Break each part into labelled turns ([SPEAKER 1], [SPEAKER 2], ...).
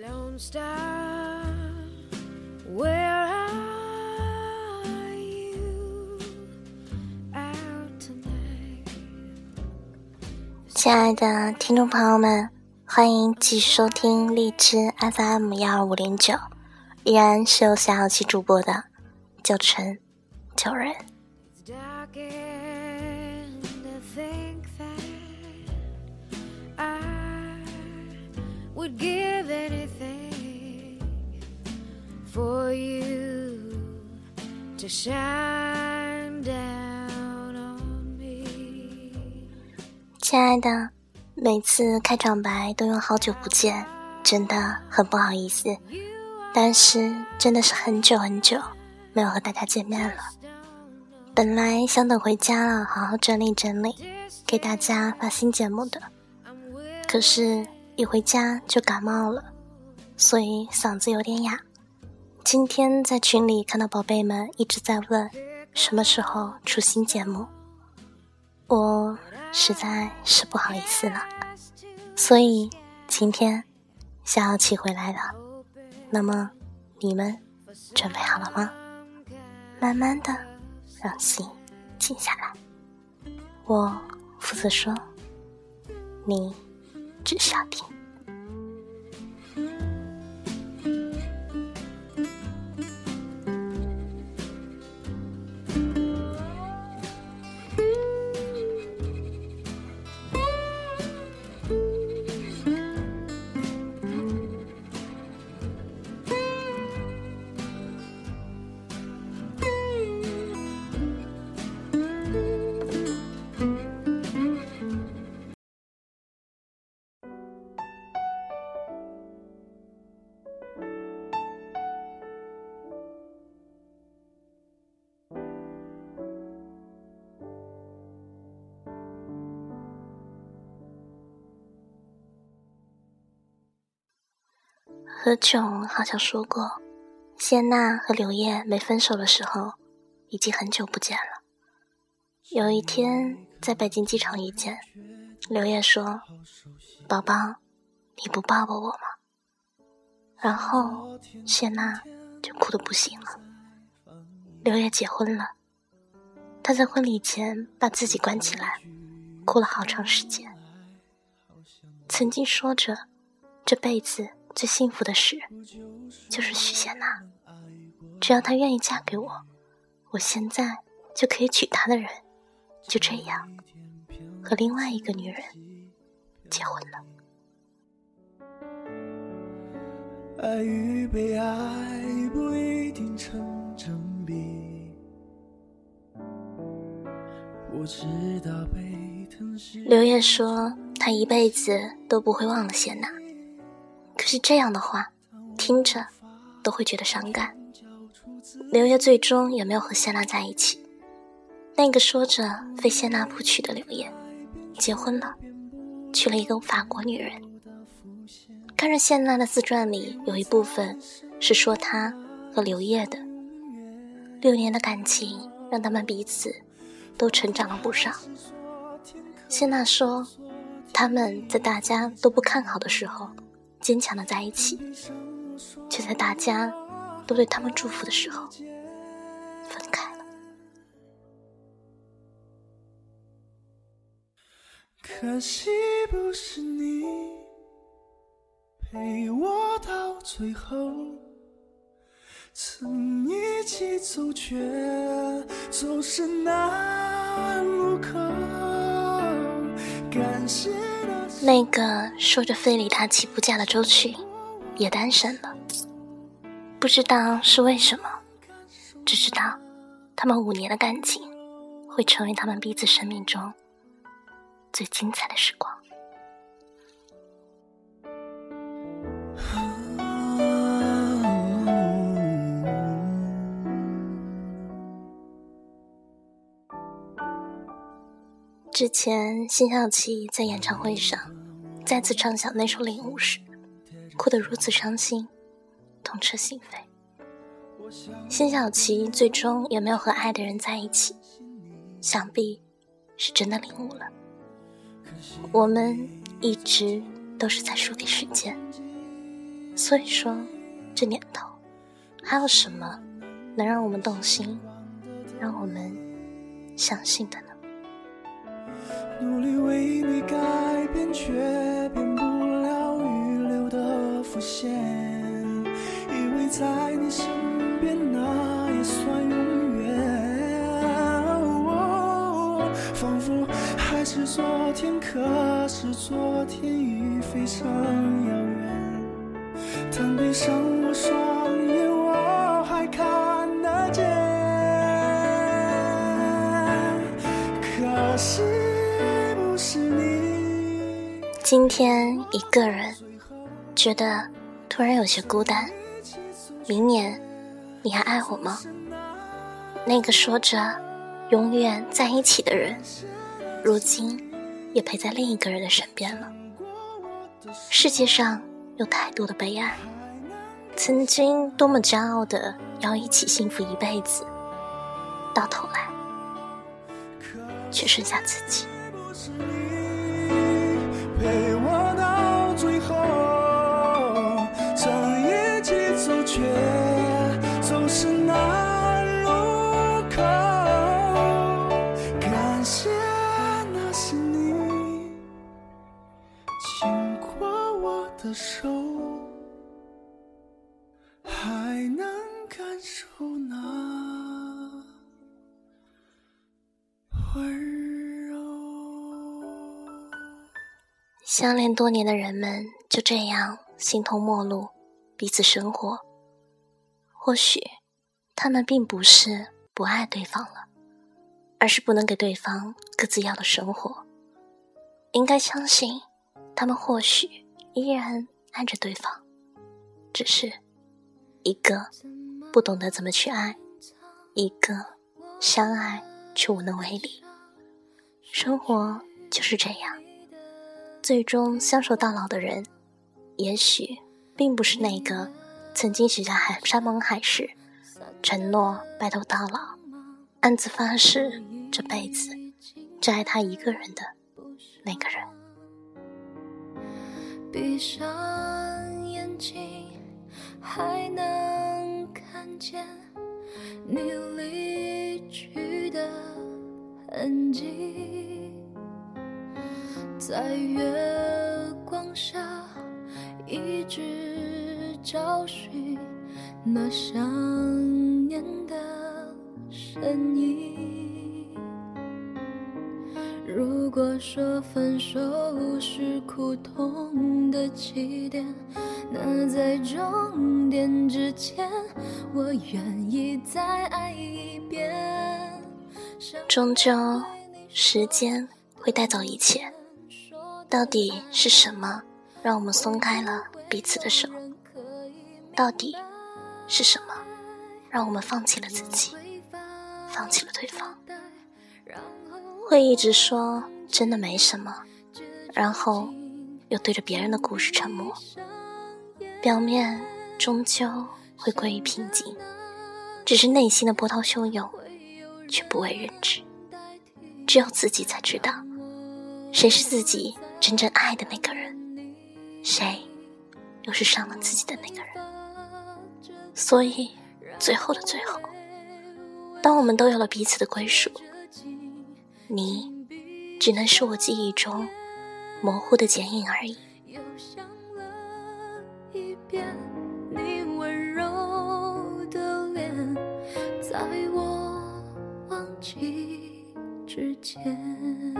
[SPEAKER 1] Lone Star, where are you out tonight?
[SPEAKER 2] 亲爱的听众朋友们，欢迎继续收听荔枝 FM 幺二五零九，依然是由小小七主播的九晨九人。
[SPEAKER 1] It's to shine down on me.
[SPEAKER 2] 亲爱的，每次开场白都用“好久不见”，真的很不好意思。但是真的是很久很久没有和大家见面了。本来想等回家了，好好整理整理，给大家发新节目的。可是，一回家就感冒了，所以嗓子有点哑。今天在群里看到宝贝们一直在问什么时候出新节目，我实在是不好意思了。所以今天小小七回来了，那么你们准备好了吗？慢慢的让心静下来，我负责说，你只需要听。何炅好像说过，谢娜和刘烨没分手的时候，已经很久不见了。有一天在北京机场遇见，刘烨说：“宝宝，你不抱抱我吗？”然后谢娜就哭得不行了。刘烨结婚了，他在婚礼前把自己关起来，哭了好长时间。曾经说着这辈子最幸福的事就是许仙娜，只要她愿意嫁给我，我现在就可以娶她的人，就这样和另外一个女人结婚了。
[SPEAKER 3] 爱与被爱不一定成正比，我知道被
[SPEAKER 2] 刘烨说他一辈子都不会忘了谢娜，可是这样的话听着都会觉得伤感。刘烨最终也没有和谢娜在一起，那个说着非谢娜不娶的刘烨结婚了，娶了一个法国女人。看着谢娜的自传里有一部分是说她和刘烨的六年的感情，让他们彼此都成长了不少。谢娜说，他们在大家都不看好的时候，坚强的在一起，却在大家都对他们祝福的时候，分开了。
[SPEAKER 3] 可惜不是你陪我到最后，曾一起走却走失那路口。感谢那
[SPEAKER 2] 个说着非礼他妻不嫁的周迅，也单身了。不知道是为什么，只知道他们五年的感情会成为他们彼此生命中最精彩的时光。之前辛晓琪在演唱会上再次唱响那首《领悟》时，哭得如此伤心，痛彻心扉。辛晓琪最终也没有和爱的人在一起，想必是真的领悟了。我们一直都是在输给时间，所以说，这年头，还有什么能让我们动心，让我们相信的呢？
[SPEAKER 3] 努力为你改变，却变不了预留的伏线。以为在你身边，那也算永远。仿佛还是昨天，可是昨天已非常遥远。但闭上
[SPEAKER 2] 今天一个人，觉得突然有些孤单。明年，你还爱我吗？那个说着永远在一起的人，如今也陪在另一个人的身边了。世界上有太多的悲哀，曾经多么骄傲的要一起幸福一辈子，到头来却剩下自己。
[SPEAKER 3] 不是你陪我
[SPEAKER 2] 相恋多年的人们就这样形同陌路，彼此生活。或许他们并不是不爱对方了，而是不能给对方各自要的生活。应该相信，他们或许依然爱着对方，只是一个不懂得怎么去爱，一个相爱却无能为力。生活就是这样。最终相守到老的人，也许并不是那个曾经许下海山盟海誓、承诺白头到老、暗自发誓这辈子只爱他一个人的那个人。
[SPEAKER 1] 闭上眼睛，还能看见你离去的痕迹，在月光下一直找寻那想念的身影。如果说分手是苦痛的起点，那在终点之前，我愿意再爱一遍。
[SPEAKER 2] 终究，时间会带走一切。到底是什么让我们松开了彼此的手？到底是什么让我们放弃了自己，放弃了对方？会一直说真的没什么，然后又对着别人的故事沉默。表面终究会归于平静，只是内心的波涛汹涌，却不为人知。只有自己才知道，谁是自己真正爱的那个人，谁又是伤了自己的那个人。所以，最后的最后，当我们都有了彼此的归属。你，只能是我记忆中模糊的剪影而已。
[SPEAKER 1] 又想了一遍你温柔的脸，在我忘记之前。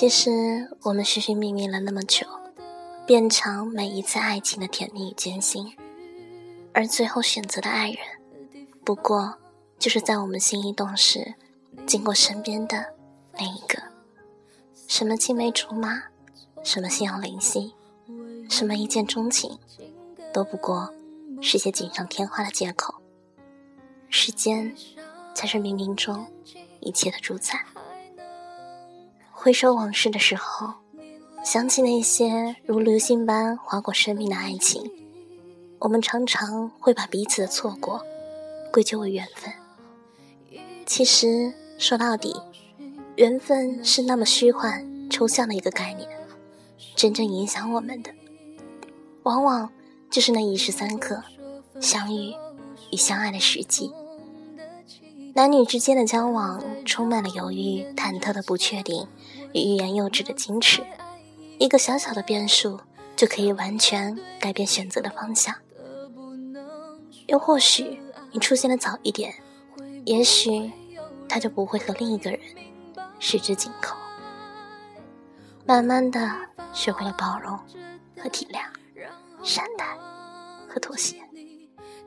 [SPEAKER 2] 其实我们寻寻觅觅了那么久，变成每一次爱情的甜蜜与艰辛，而最后选择的爱人，不过就是在我们心一动时，经过身边的那一个。什么青梅竹马，什么心有灵犀，什么一见钟情，都不过是些锦上添花的借口。时间才是冥冥中一切的主宰。回首往事的时候，想起那些如流星般划过生命的爱情，我们常常会把彼此的错过归咎为缘分。其实说到底，缘分是那么虚幻、抽象的一个概念，真正影响我们的，往往就是那一时三刻相遇与相爱的时机。男女之间的交往充满了犹豫、忐忑的不确定与欲言又止的矜持，一个小小的变数就可以完全改变选择的方向。又或许你出现的早一点，也许他就不会和另一个人十指紧扣。慢慢的学会了包容和体谅，善待和妥协。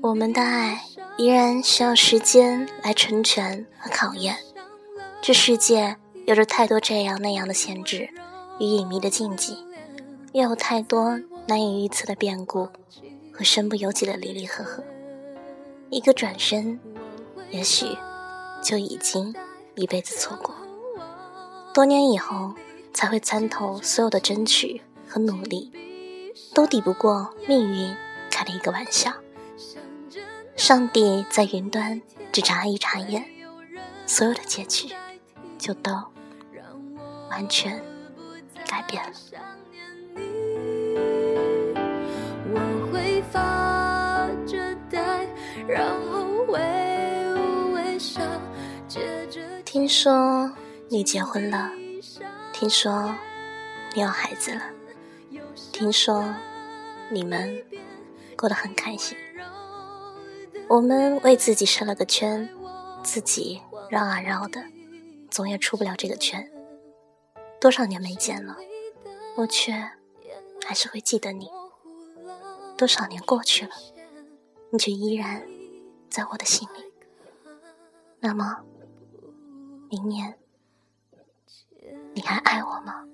[SPEAKER 2] 我们的爱依然需要时间来成全和考验。这世界有着太多这样那样的限制与隐秘的禁忌，也有太多难以预测的变故和身不由己的离离合合。一个转身，也许就已经一辈子错过。多年以后，才会参透所有的争取和努力，都抵不过命运开的一个玩笑。上帝在云端只眨一眨眼，所有的结局就都完全改变了。
[SPEAKER 1] 我会发着呆，然后微微笑，
[SPEAKER 2] 听说你结婚了，听说你有孩子了，听说你们过得很开心。我们为自己设了个圈，自己绕啊绕的，总也出不了这个圈。多少年没见了，我却还是会记得你。多少年过去了，你却依然在我的心里。那么，明年你还爱我吗？